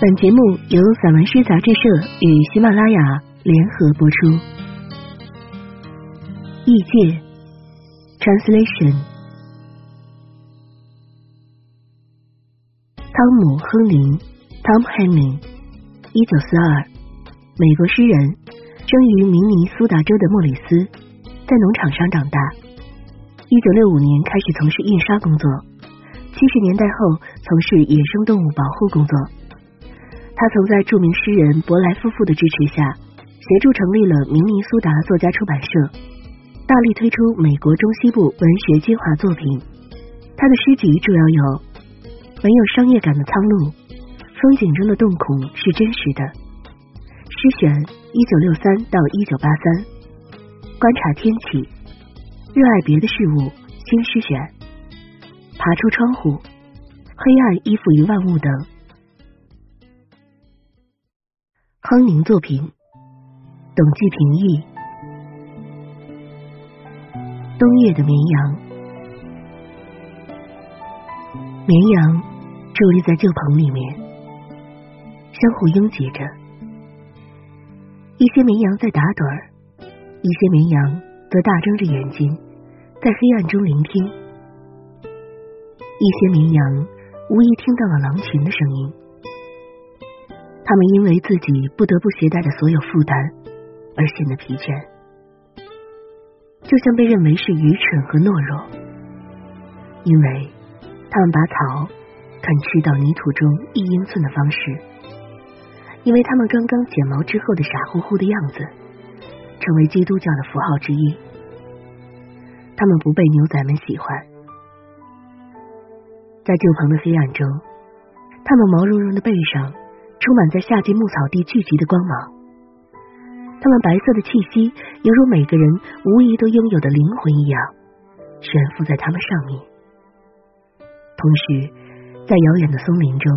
本节目由散文诗杂志社与喜马拉雅联合播出。异界，Translation。汤姆·亨林 （Tom Henley），一九四二，美国诗人，生于明尼苏达州的莫里斯，在农场上长大。一九六五年开始从事印刷工作，七十年代后从事野生动物保护工作。他曾在著名诗人伯莱夫妇的支持下，协助成立了明尼苏达作家出版社，大力推出美国中西部文学精华作品。他的诗集主要有《没有商业感的苍鹭》《风景中的洞孔是真实的》诗选一九六三到一九八三，观察天气，热爱别的事物新诗选，爬出窗户，黑暗依附于万物等。康宁作品，董继平译。冬夜的绵羊，绵羊伫立在旧棚里面，相互拥挤着。一些绵羊在打盹儿，一些绵羊则大睁着眼睛，在黑暗中聆听。一些绵羊无疑听到了狼群的声音。他们因为自己不得不携带的所有负担而显得疲倦，就像被认为是愚蠢和懦弱，因为他们把草啃吃到泥土中一英寸的方式，因为他们刚刚剪毛之后的傻乎乎的样子，成为基督教的符号之一。他们不被牛仔们喜欢，在旧棚的黑暗中，他们毛茸茸的背上。充满在夏季牧草地聚集的光芒，它们白色的气息犹如每个人无疑都拥有的灵魂一样，悬浮在它们上面。同时，在遥远的松林中，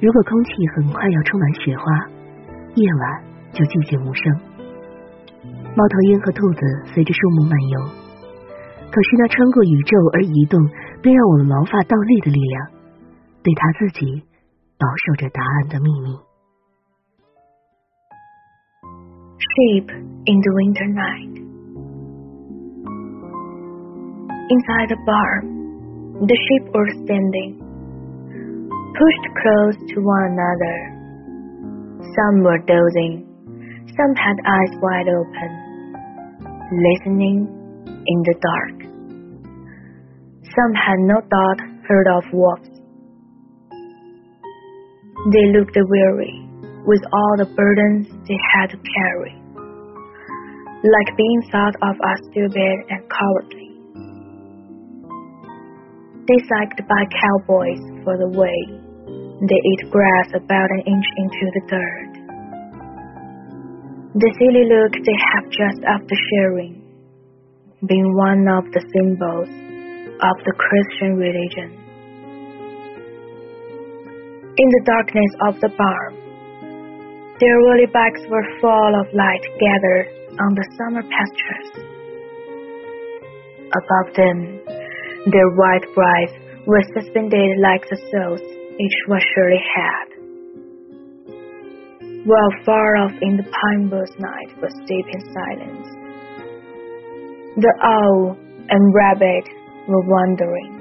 如果空气很快要充满雪花，夜晚就寂静无声。猫头鹰和兔子随着树木漫游，可是那穿过宇宙而移动，并让我们毛发倒立的力量，对他自己。保守着答案的秘密。Sheep in the winter night. Inside the barn, the sheep were standing, pushed close to one another. Some were dozing, some had eyes wide open, listening in the dark. Some had no doubt heard of wolves they looked weary with all the burdens they had to carry, like being thought of as stupid and cowardly. They sagged by cowboys for the way. They ate grass about an inch into the dirt. The silly look they have just after sharing, being one of the symbols of the Christian religion in the darkness of the barn. Their woolly backs were full of light gathered on the summer pastures. Above them, their white brides were suspended like the souls each one surely had. While far off in the pine woods night was deep in silence, the owl and rabbit were wandering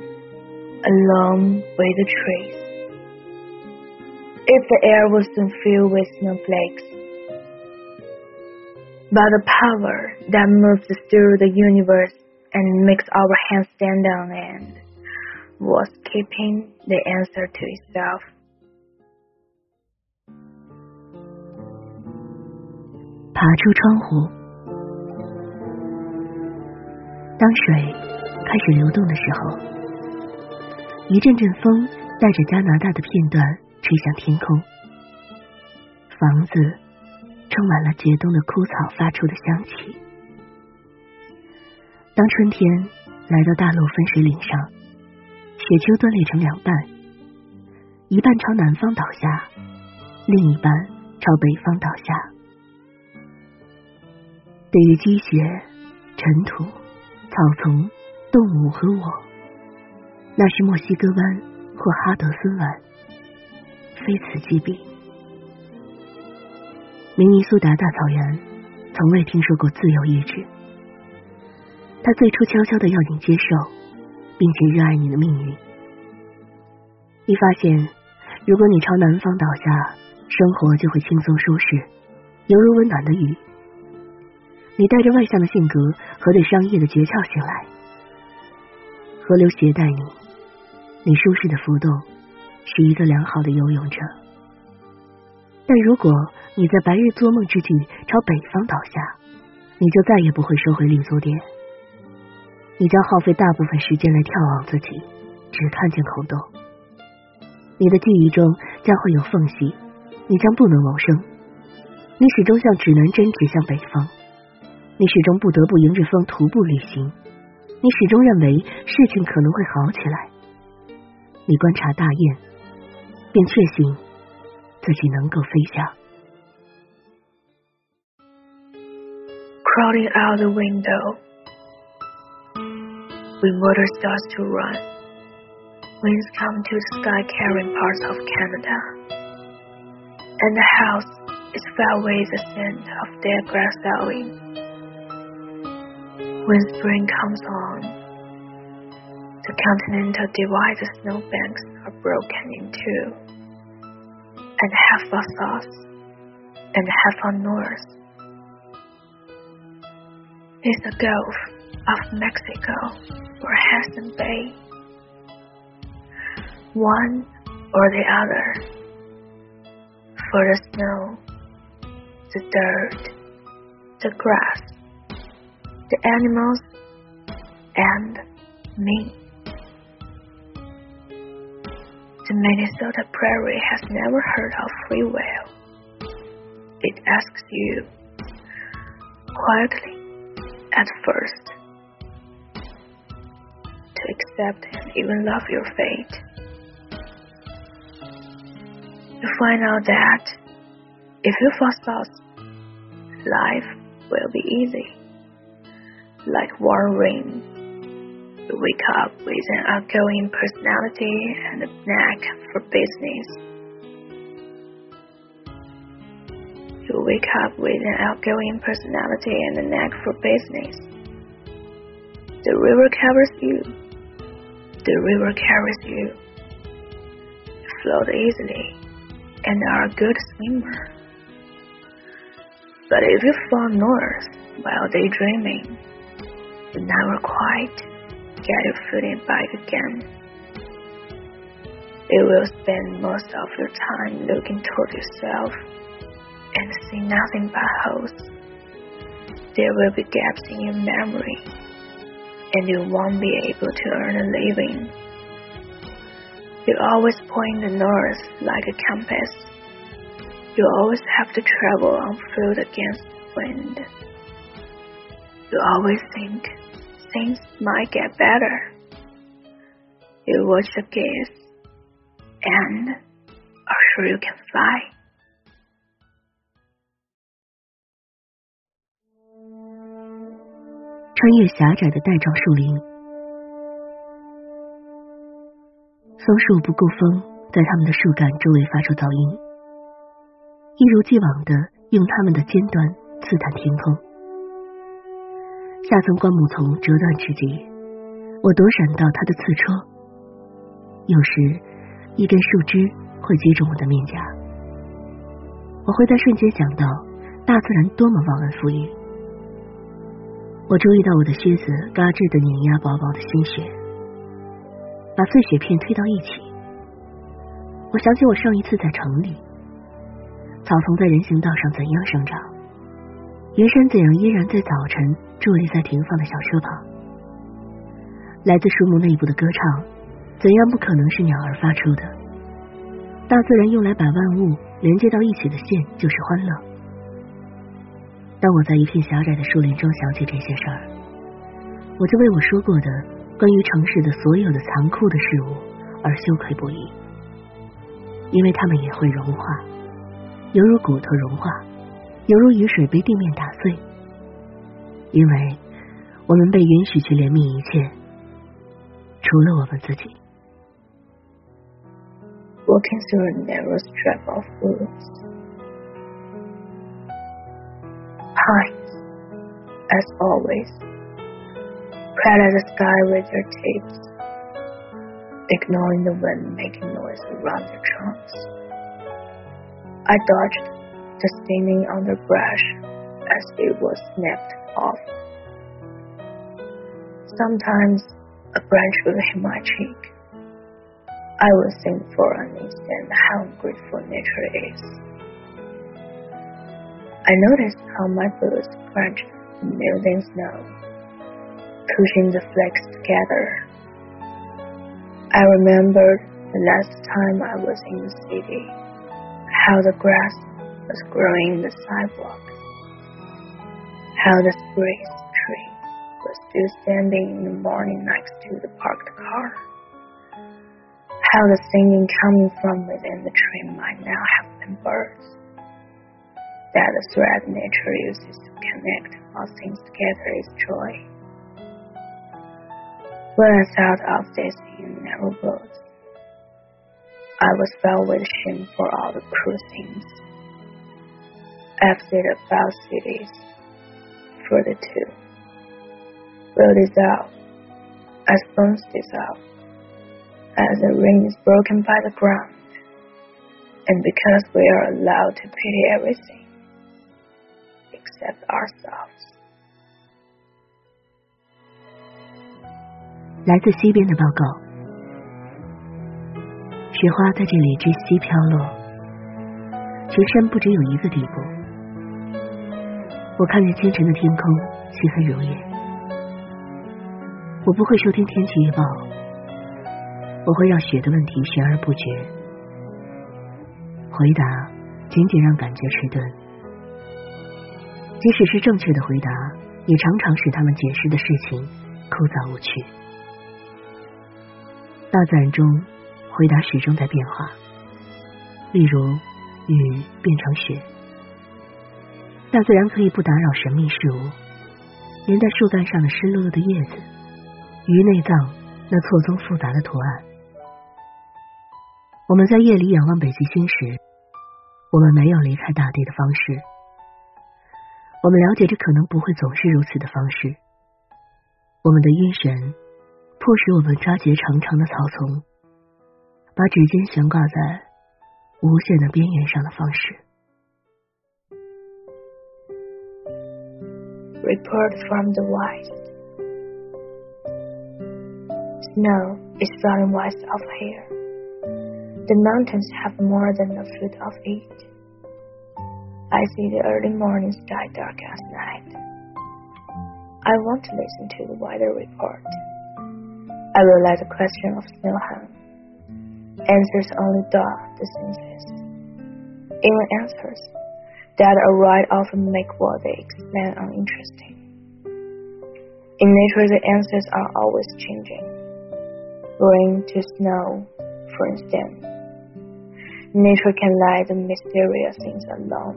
along with the trees if the air was soon filled with snowflakes. But the power that moves through the universe and makes our hands stand on end was keeping the answer to itself. 爬出窗户，当水开始流动的时候，一阵阵风带着加拿大的片段 吹向天空，房子充满了结冻的枯草发出的香气。当春天来到大陆分水岭上，雪丘断裂成两半，一半朝南方倒下，另一半朝北方倒下。对于积雪、尘土、草丛、动物和我，那是墨西哥湾或哈德森湾。非此即彼。明尼苏达大草原从未听说过自由意志。他最初悄悄的要你接受，并且热爱你的命运。你发现，如果你朝南方倒下，生活就会轻松舒适，犹如温暖的雨。你带着外向的性格和对商业的诀窍醒来，河流携带你，你舒适的浮动，是一个良好的游泳者。但如果你在白日做梦之际朝北方倒下，你就再也不会收回立足点。你将耗费大部分时间来眺望自己，只看见空洞。你的记忆中将会有缝隙，你将不能谋生。你始终向指南针指向北方，你始终不得不迎着风徒步旅行。你始终认为事情可能会好起来。你观察大雁，并确信自己能够飞翔。Crawling out the window. when water starts to run. Winds come to the sky carrying parts of Canada. And the house is filled with the scent of dead grass dying. When spring comes on, the continental divide the snowbanks are broken in two, and half are south and half are north. It's the gulf of Mexico or Hudson Bay. One or the other. For the snow, the dirt, the grass, the animals, and me. Minnesota prairie has never heard of free will. It asks you quietly at first to accept and even love your fate. You find out that if you fast out, life will be easy. Like warm rain, you wake up with an outgoing personality and a knack for business. You wake up with an outgoing personality and a knack for business. The river covers you the river carries you. You float easily and are a good swimmer. But if you fall north while daydreaming, you never quite get footing back again. You will spend most of your time looking toward yourself and see nothing but holes. There will be gaps in your memory and you won't be able to earn a living. You always point the north like a compass. You always have to travel on foot against wind. You always think things might get better. You watch the geese and are sure you can fly. 穿越狭窄的带状树林，松树不顾风，在它们的树干周围发出噪音，一如既往的用它们的尖端刺探天空。下层灌木丛折断之际，我躲闪到它的刺戳。有时，一根树枝会击中我的面颊，我会在瞬间想到大自然多么忘恩负义。我注意到我的靴子嘎吱的碾压薄薄的新雪，把碎雪片推到一起。我想起我上一次在城里，草丛在人行道上怎样生长，云山怎样依然在早晨伫立在停放的小车旁，来自树木内部的歌唱怎样不可能是鸟儿发出的。大自然用来把万物连接到一起的线就是欢乐。当我在一片狭窄的树林中想起这些事儿，我就为我说过的关于城市的所有的残酷的事物而羞愧不已，因为它们也会融化，犹如骨头融化，犹如雨水被地面打碎，因为我们被允许去怜悯一切，除了我们自己。Walking through a narrow strip of woods. pines, as always, proud at the sky with their tips, ignoring the wind making noise around their trunks. I dodged the stinging underbrush as it was snapped off. Sometimes a branch would hit my cheek. I would think for an instant how grateful nature is. I noticed how my boots crunched the melting snow, pushing the flakes together. I remembered the last time I was in the city, how the grass was growing in the sidewalk, how the spruce tree was still standing in the morning next to the parked car. How the singing coming from within the tree might now have been birds. That the thread nature uses to connect all things together is joy. When I thought of this in narrow words, I was filled with shame for all the cruel things I've said about cities for the two will dissolve, as bones dissolve, as the ring is broken by the ground, and because we are allowed to pity everything except ourselves. 来自西边的报告，雪花在这里窒息飘落，全山不只有一个地步。 我看见清晨的天空，漆黑如夜。我不会收听天气预报，我会让雪的问题悬而不决。回答仅仅让感觉迟钝，即使是正确的回答，也常常使他们解释的事情枯燥无趣。大自然中，回答始终在变化，例如雨变成雪。大自然可以不打扰神秘事物，连在树干上的湿漉漉的叶子。鱼内脏那错综复杂的图案。我们在夜里仰望北极星时，我们没有离开大地的方式。我们了解这可能不会总是如此的方式。我们的晕眩迫使我们抓结长长的草丛，把指尖悬挂在无限的边缘上的方式。Report from the wise. Snow is falling west of here. The mountains have more than a foot of it. I see the early morning sky dark as night. I want to listen to the weather report. I will let the question of snow hang. Answers only dull the senses. Even answers that are right often make what they explain uninteresting. In nature, the answers are always changing rain to snow, for instance. Nature can let the mysterious things alone.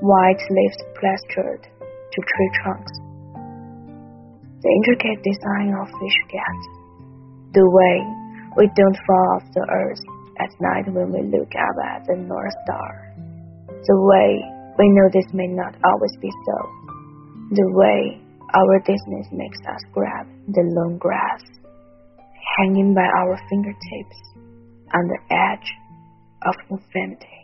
White leaves plastered to tree trunks. The intricate design of fish gets. The way we don't fall off the earth at night when we look up at the North Star. The way we know this may not always be so. The way our distance makes us grab the long grass hanging by our fingertips on the edge of infinity.